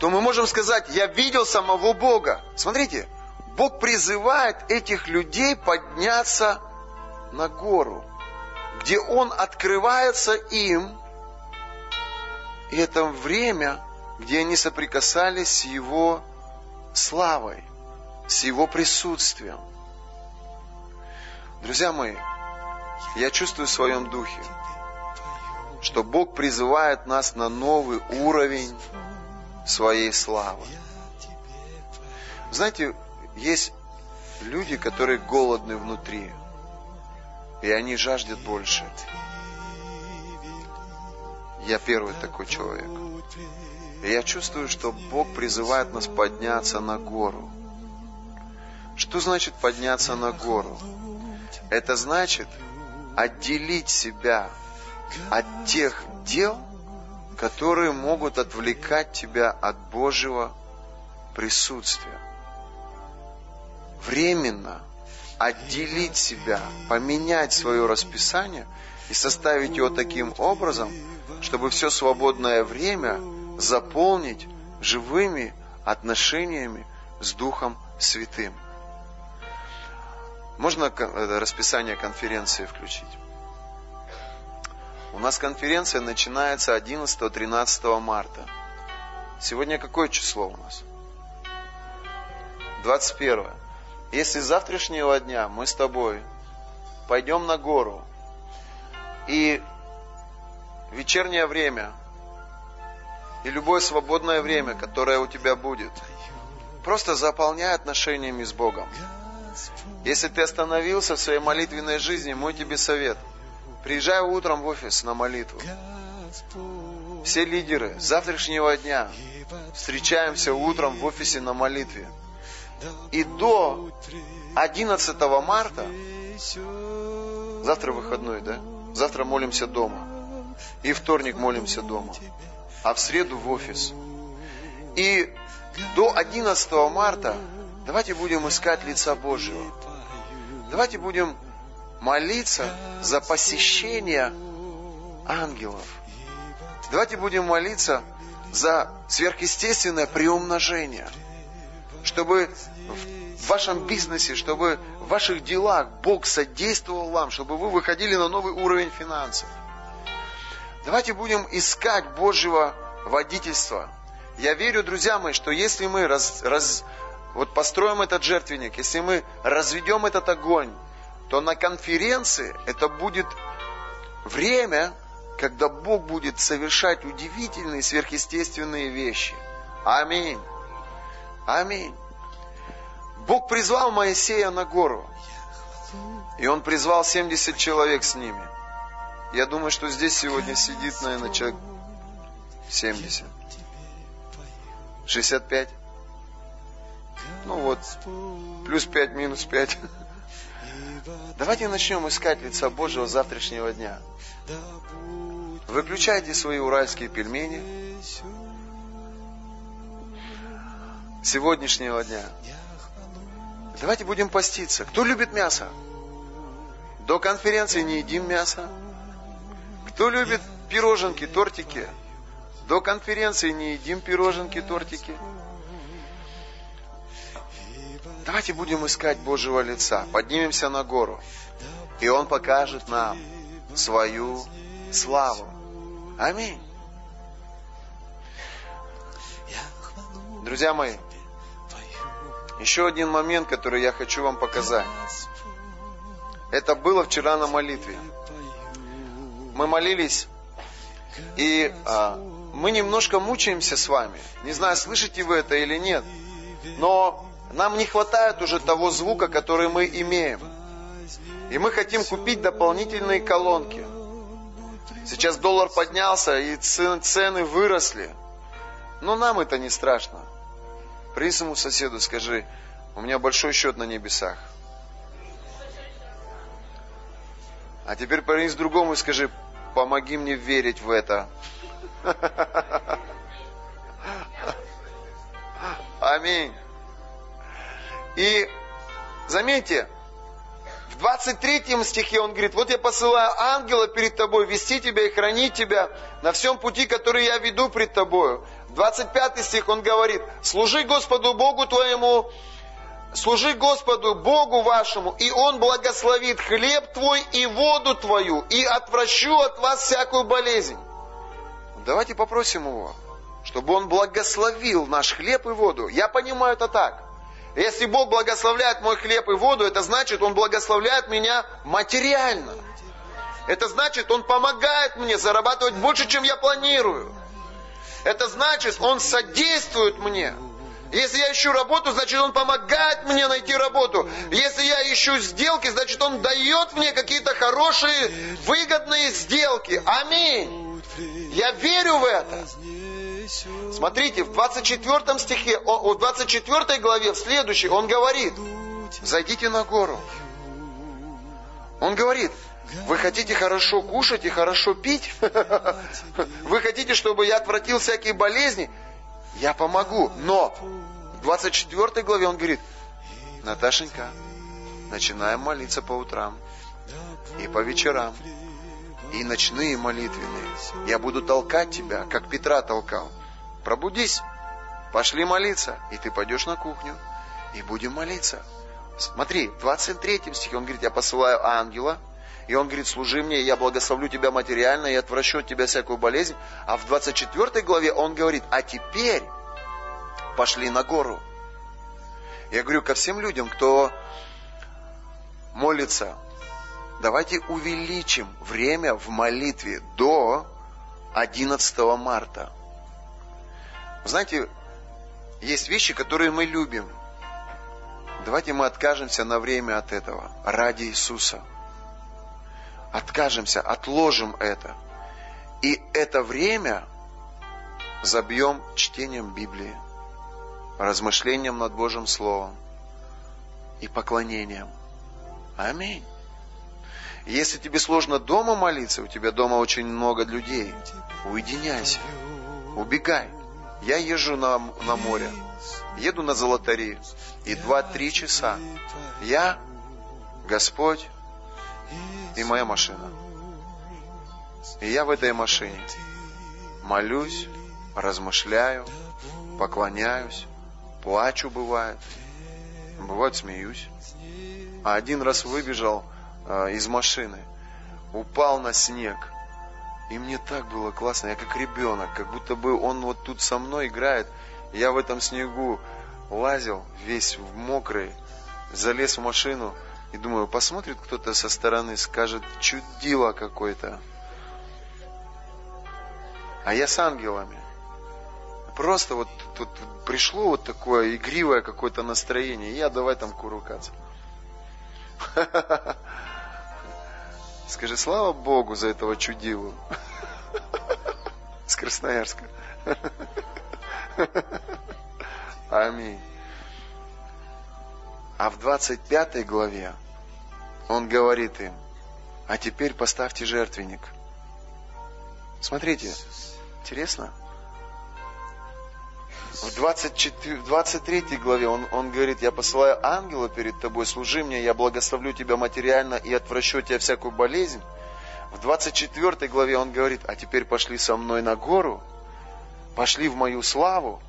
то мы можем сказать, я видел самого Бога. Смотрите, Бог призывает этих людей подняться на гору. где Он открывается им, и это время, где они соприкасались с Его славой, с Его присутствием. Друзья мои, я чувствую в своем духе, что Бог призывает нас на новый уровень своей славы. Знаете, есть люди, которые голодны внутри, и они жаждут больше. Я первый такой человек. И я чувствую, что Бог призывает нас подняться на гору. Что значит подняться на гору? Это значит отделить себя от тех дел, которые могут отвлекать тебя от Божьего присутствия. Временно отделить себя, поменять свое расписание и составить его таким образом, чтобы все свободное время заполнить живыми отношениями с Духом Святым. Можно расписание конференции включить? У нас конференция начинается 11-13 марта. Сегодня какое число у нас? 21. Если с завтрашнего дня мы с тобой пойдем на гору и вечернее время и любое свободное время, которое у тебя будет, просто заполняй отношениями с Богом. Если ты остановился в своей молитвенной жизни, мой тебе совет – Приезжай утром в офис на молитву. Все лидеры завтрашнего дня встречаемся утром в офисе на молитве. И до 11 марта, завтра выходной, да? Завтра молимся дома. И вторник молимся дома. А в среду в офис. И до 11 марта давайте будем искать лица Божьего. Давайте будем молиться за посещение ангелов. Давайте будем молиться за сверхъестественное приумножение, чтобы в вашем бизнесе, чтобы в ваших делах Бог содействовал вам, чтобы вы выходили на новый уровень финансов. Давайте будем искать Божьего водительства. Я верю, друзья мои, что если мы раз, раз, вот построим этот жертвенник, если мы разведем этот огонь, то на конференции это будет время, когда Бог будет совершать удивительные сверхъестественные вещи. Аминь. Аминь. Бог призвал Моисея на гору. И он призвал 70 человек с ними. Я думаю, что здесь сегодня сидит, наверное, человек 70. 65. Ну вот, плюс 5, минус 5. Давайте начнем искать лица Божьего завтрашнего дня. Выключайте свои уральские пельмени сегодняшнего дня. Давайте будем поститься. Кто любит мясо? До конференции не едим мясо. Кто любит пироженки, тортики? До конференции не едим пироженки, тортики. Давайте будем искать Божьего лица, поднимемся на гору, и Он покажет нам свою славу. Аминь. Друзья мои, еще один момент, который я хочу вам показать. Это было вчера на молитве. Мы молились, и а, мы немножко мучаемся с вами. Не знаю, слышите вы это или нет, но нам не хватает уже того звука, который мы имеем. И мы хотим купить дополнительные колонки. Сейчас доллар поднялся, и цены выросли. Но нам это не страшно. При своему соседу скажи, у меня большой счет на небесах. А теперь принес другому и скажи, помоги мне верить в это. Аминь. И заметьте, в 23 стихе он говорит, вот я посылаю ангела перед тобой, вести тебя и хранить тебя на всем пути, который я веду пред тобою. В 25 стих он говорит, служи Господу Богу твоему служи Господу Богу вашему, и Он благословит хлеб твой и воду твою, и отвращу от вас всякую болезнь. Давайте попросим Его, чтобы Он благословил наш хлеб и воду. Я понимаю это так. Если Бог благословляет мой хлеб и воду, это значит, Он благословляет меня материально. Это значит, Он помогает мне зарабатывать больше, чем я планирую. Это значит, Он содействует мне. Если я ищу работу, значит Он помогает мне найти работу. Если я ищу сделки, значит Он дает мне какие-то хорошие, выгодные сделки. Аминь. Я верю в это. Смотрите, в 24 стихе, в 24 главе, в следующей, он говорит, зайдите на гору. Он говорит, вы хотите хорошо кушать и хорошо пить? [LAUGHS] Вы хотите, чтобы я отвратил всякие болезни? Я помогу. Но в 24 главе он говорит, Наташенька, начинаем молиться по утрам и по вечерам, и ночные молитвенные. Я буду толкать тебя, как Петра толкал. Пробудись, пошли молиться, и ты пойдешь на кухню, и будем молиться. Смотри, в 23 стихе он говорит, я посылаю ангела, и он говорит, служи мне, я благословлю тебя материально, и отвращу от тебя всякую болезнь. А в 24 главе он говорит, а теперь пошли на гору. Я говорю ко всем людям, кто молится, давайте увеличим время в молитве до 11 марта. Знаете, есть вещи, которые мы любим. Давайте мы откажемся на время от этого ради Иисуса – откажемся, отложим это. И это время забьем чтением Библии, размышлением над Божьим Словом и поклонением. Аминь. Если тебе сложно дома молиться, у тебя дома очень много людей, уединяйся, убегай. Я езжу на, на море, еду на Золотари, и два-три часа я, Господь, и моя машина. И я в этой машине молюсь, размышляю, поклоняюсь, плачу бывает, бывает смеюсь. А один раз выбежал э, из машины, упал на снег, и мне так было классно, я как ребенок, как будто бы он вот тут со мной играет. Я в этом снегу лазил, весь в мокрый, залез в машину, и думаю, посмотрит кто-то со стороны, скажет, чудило какое-то. А я с ангелами. Просто вот тут пришло вот такое игривое какое-то настроение, я давай там курукаться. [LAUGHS] Скажи, слава Богу за этого чудилу. [LAUGHS] С Красноярска. [LAUGHS] Аминь. А в 25 главе он говорит им, а теперь поставьте жертвенник. Смотрите, интересно. В 24, 23 главе он, он говорит, я посылаю ангела перед тобой, служи мне, я благословлю тебя материально и отвращу тебя всякую болезнь. В 24 главе он говорит, а теперь пошли со мной на гору, пошли в мою славу.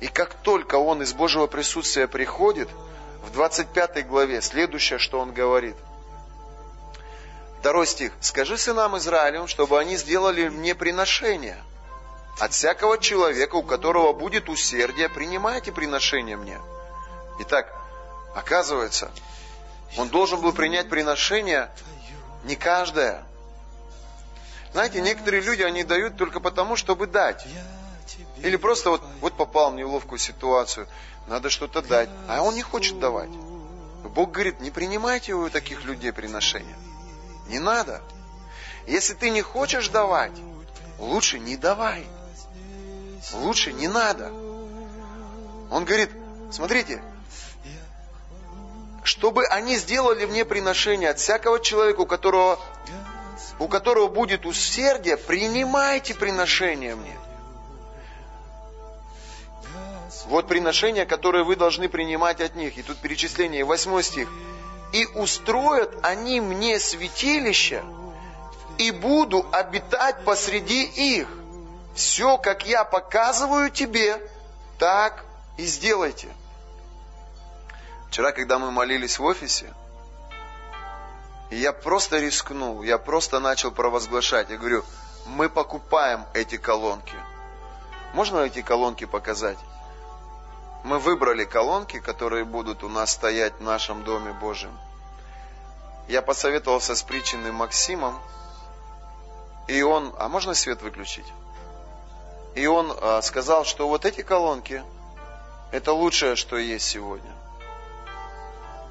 И как только он из Божьего присутствия приходит – в 25 главе следующее, что он говорит. Второй стих. «Скажи сынам Израилевым, чтобы они сделали мне приношение. От всякого человека, у которого будет усердие, принимайте приношение мне». Итак, оказывается, он должен был принять приношение не каждое. Знаете, некоторые люди, они дают только потому, чтобы дать. Или просто вот, вот попал в неловкую ситуацию надо что-то дать. А он не хочет давать. Бог говорит, не принимайте у таких людей приношения. Не надо. Если ты не хочешь давать, лучше не давай. Лучше не надо. Он говорит, смотрите, чтобы они сделали мне приношение от всякого человека, у которого, у которого будет усердие, принимайте приношение мне. Вот приношения, которые вы должны принимать от них. И тут перечисление, восьмой стих. «И устроят они мне святилище, и буду обитать посреди их. Все, как я показываю тебе, так и сделайте». Вчера, когда мы молились в офисе, я просто рискнул, я просто начал провозглашать. Я говорю, мы покупаем эти колонки. Можно эти колонки показать? Мы выбрали колонки, которые будут у нас стоять в нашем Доме Божьем. Я посоветовался с притченным Максимом, и он, а можно свет выключить? И он а, сказал, что вот эти колонки, это лучшее, что есть сегодня.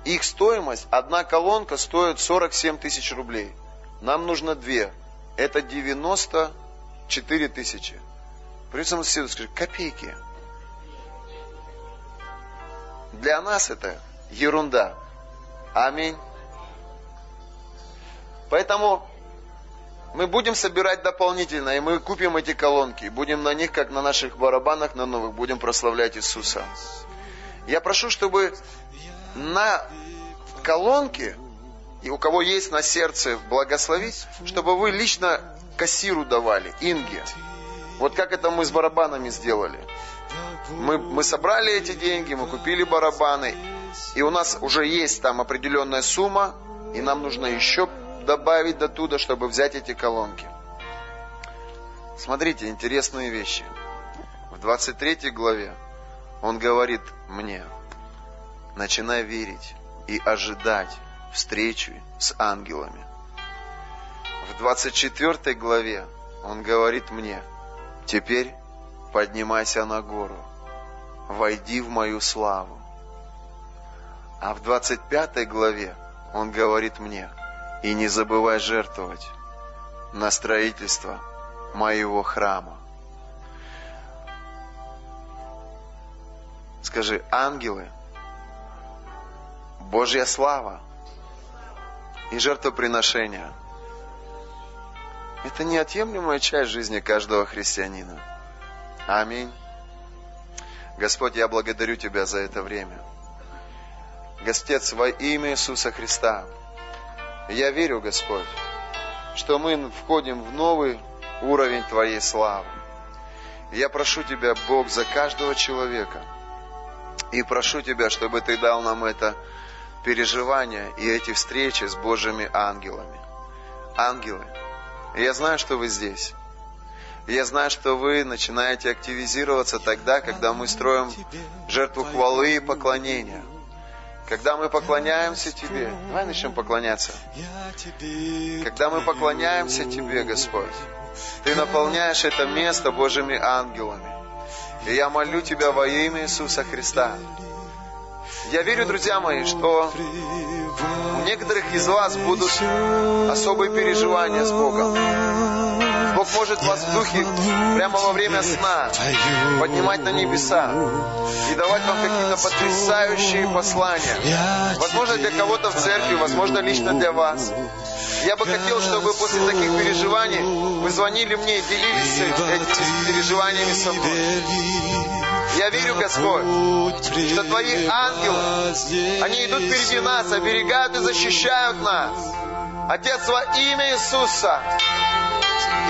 Их стоимость, одна колонка стоит 47 тысяч рублей. Нам нужно две. Это 94 тысячи. Придется соседу скажи, копейки. Для нас это ерунда. Аминь. Поэтому мы будем собирать дополнительно, и мы купим эти колонки, будем на них, как на наших барабанах на новых, будем прославлять Иисуса. Я прошу, чтобы на колонке, и у кого есть на сердце благословить, чтобы вы лично кассиру давали, Инге. Вот как это мы с барабанами сделали. Мы, мы собрали эти деньги, мы купили барабаны, и у нас уже есть там определенная сумма, и нам нужно еще добавить до туда, чтобы взять эти колонки. Смотрите, интересные вещи. В 23 главе он говорит мне, начинай верить и ожидать встречи с ангелами. В 24 главе он говорит мне, теперь поднимайся на гору, войди в мою славу. А в 25 главе он говорит мне, и не забывай жертвовать на строительство моего храма. Скажи, ангелы, Божья слава и жертвоприношение – это неотъемлемая часть жизни каждого христианина. Аминь. Господь, я благодарю Тебя за это время. Господь, во имя Иисуса Христа, я верю, Господь, что мы входим в новый уровень Твоей славы. Я прошу Тебя, Бог, за каждого человека. И прошу Тебя, чтобы Ты дал нам это переживание и эти встречи с Божьими ангелами. Ангелы, я знаю, что вы здесь. Я знаю, что вы начинаете активизироваться тогда, когда мы строим жертву хвалы и поклонения – когда мы поклоняемся Тебе, давай начнем поклоняться. Когда мы поклоняемся Тебе, Господь, Ты наполняешь это место Божьими ангелами. И я молю Тебя во имя Иисуса Христа. Я верю, друзья мои, что у некоторых из вас будут особые переживания с Богом. Бог может вас в духе прямо во время сна поднимать на небеса и давать вам какие-то потрясающие послания. Возможно, для кого-то в церкви, возможно, лично для вас. Я бы хотел, чтобы после таких переживаний вы звонили мне и делились этими переживаниями со мной. Я верю, Господь, что Твои ангелы, они идут впереди нас, оберегают и защищают нас. Отец, во имя Иисуса,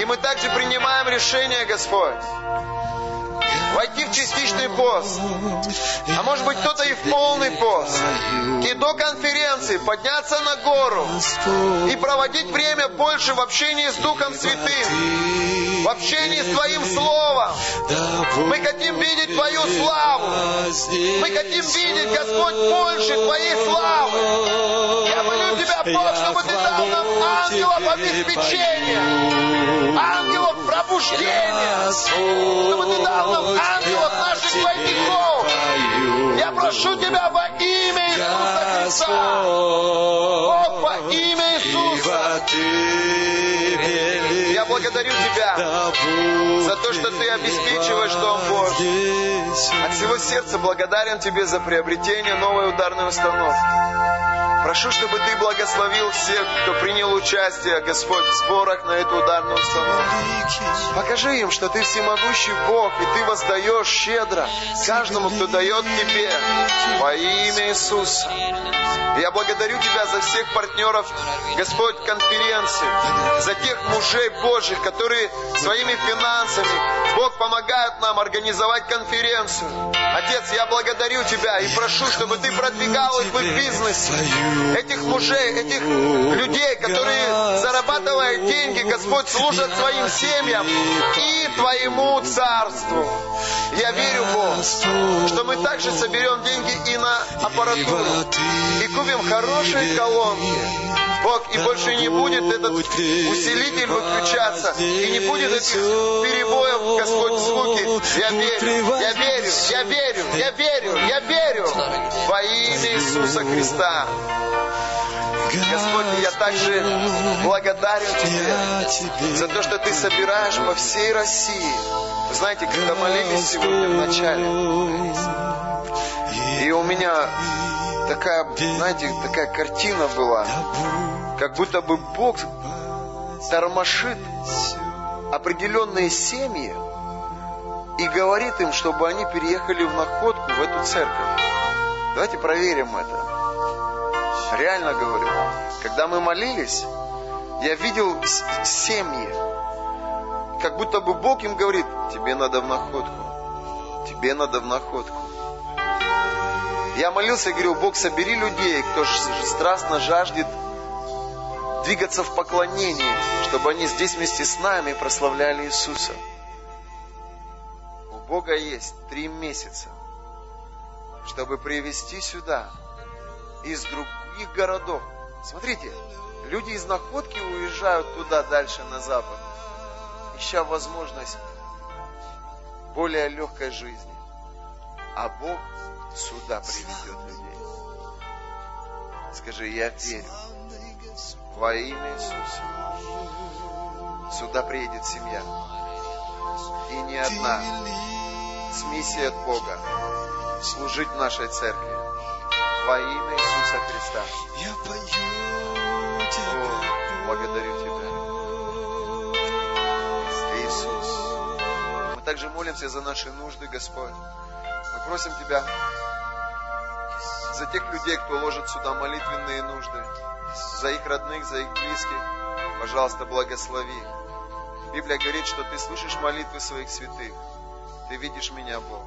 и мы также принимаем решение, Господь, войти в частичный пост, а может быть кто-то и в полный пост, и до конференции подняться на гору и проводить время больше в общении с Духом Святым, в общении с Твоим Словом. Мы хотим видеть Твою славу. Мы хотим видеть, Господь, больше Твоей славы. Я молю Тебя, Бог, чтобы Ты дал нам ангелов обеспечения, ангелов пробуждения, чтобы Ты дал нам ангелов наших двойников. Я прошу Тебя во имя Иисуса Христа. Бог, во имя Иисуса. Я благодарю Тебя за то, что Ты обеспечиваешь Дом Божий. От всего сердца благодарен Тебе за приобретение новой ударной установки. Прошу, чтобы Ты благословил всех, кто принял участие, Господь, в сборах на эту ударную установку. Покажи им, что Ты всемогущий Бог, и Ты воздаешь щедро каждому, кто дает Тебе во имя Иисуса. Я благодарю Тебя за всех партнеров, Господь, конференции, за тех мужей Божьих, которые своими финансами, Бог, помогают нам организовать конференцию. Отец, я благодарю Тебя и прошу, чтобы Ты продвигал их в их бизнесе. Этих мужей, этих людей, которые, зарабатывая деньги, Господь, служат своим семьям и Твоему Царству. Я верю, Бог, что мы также соберем деньги и на аппаратуру, и купим хорошие колонки. Бог, и больше не будет этот усилитель выключаться, и не будет этих перебоев, Господь, звуки. Я верю, я верю, я верю, я верю, я верю во имя Иисуса Христа. Господь, я также благодарен Тебе за то, что Ты собираешь по всей России. Вы знаете, когда молились сегодня в начале, и у меня такая, знаете, такая картина была, как будто бы Бог тормошит определенные семьи и говорит им, чтобы они переехали в находку, в эту церковь. Давайте проверим это. Реально говорю. Когда мы молились, я видел семьи, как будто бы Бог им говорит, тебе надо в находку, тебе надо в находку. Я молился и говорил, Бог, собери людей, кто страстно жаждет двигаться в поклонении, чтобы они здесь вместе с нами прославляли Иисуса. У Бога есть три месяца, чтобы привести сюда из других городов. Смотрите, люди из находки уезжают туда дальше, на запад, ища возможность более легкой жизни. А Бог сюда приведет людей. Скажи, я верю во имя Иисуса. Сюда приедет семья. И не одна. С миссией от Бога. Служить в нашей церкви. Во имя Иисуса Христа. Я пою тебя. О, благодарю Тебя. Иисус. Мы также молимся за наши нужды, Господь. Мы просим Тебя за тех людей, кто ложит сюда молитвенные нужды, за их родных, за их близких. Пожалуйста, благослови. Библия говорит, что ты слышишь молитвы своих святых. Ты видишь меня, Бог.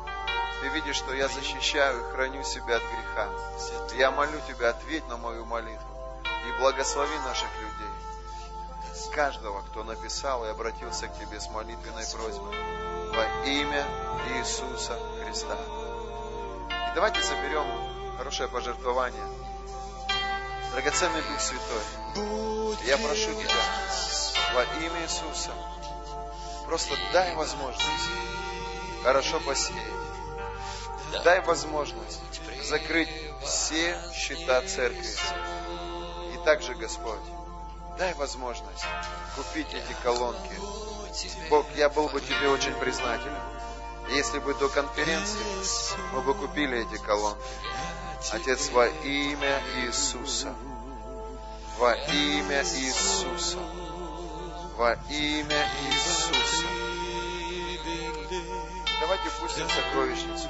Ты видишь, что я защищаю и храню себя от греха. Я молю Тебя, ответь на мою молитву и благослови наших людей. Каждого, кто написал и обратился к Тебе с молитвенной просьбой во имя Иисуса Христа. И давайте соберем хорошее пожертвование. Драгоценный Дух Святой, я прошу Тебя во имя Иисуса, просто дай возможность хорошо посеять. Дай возможность закрыть все счета церкви. И также, Господь, дай возможность купить эти колонки. Бог, я был бы Тебе очень признателен, если бы до конференции мы бы купили эти колонки. Отец, во имя Иисуса, во имя Иисуса, во имя Иисуса. Давайте пустим сокровищницу.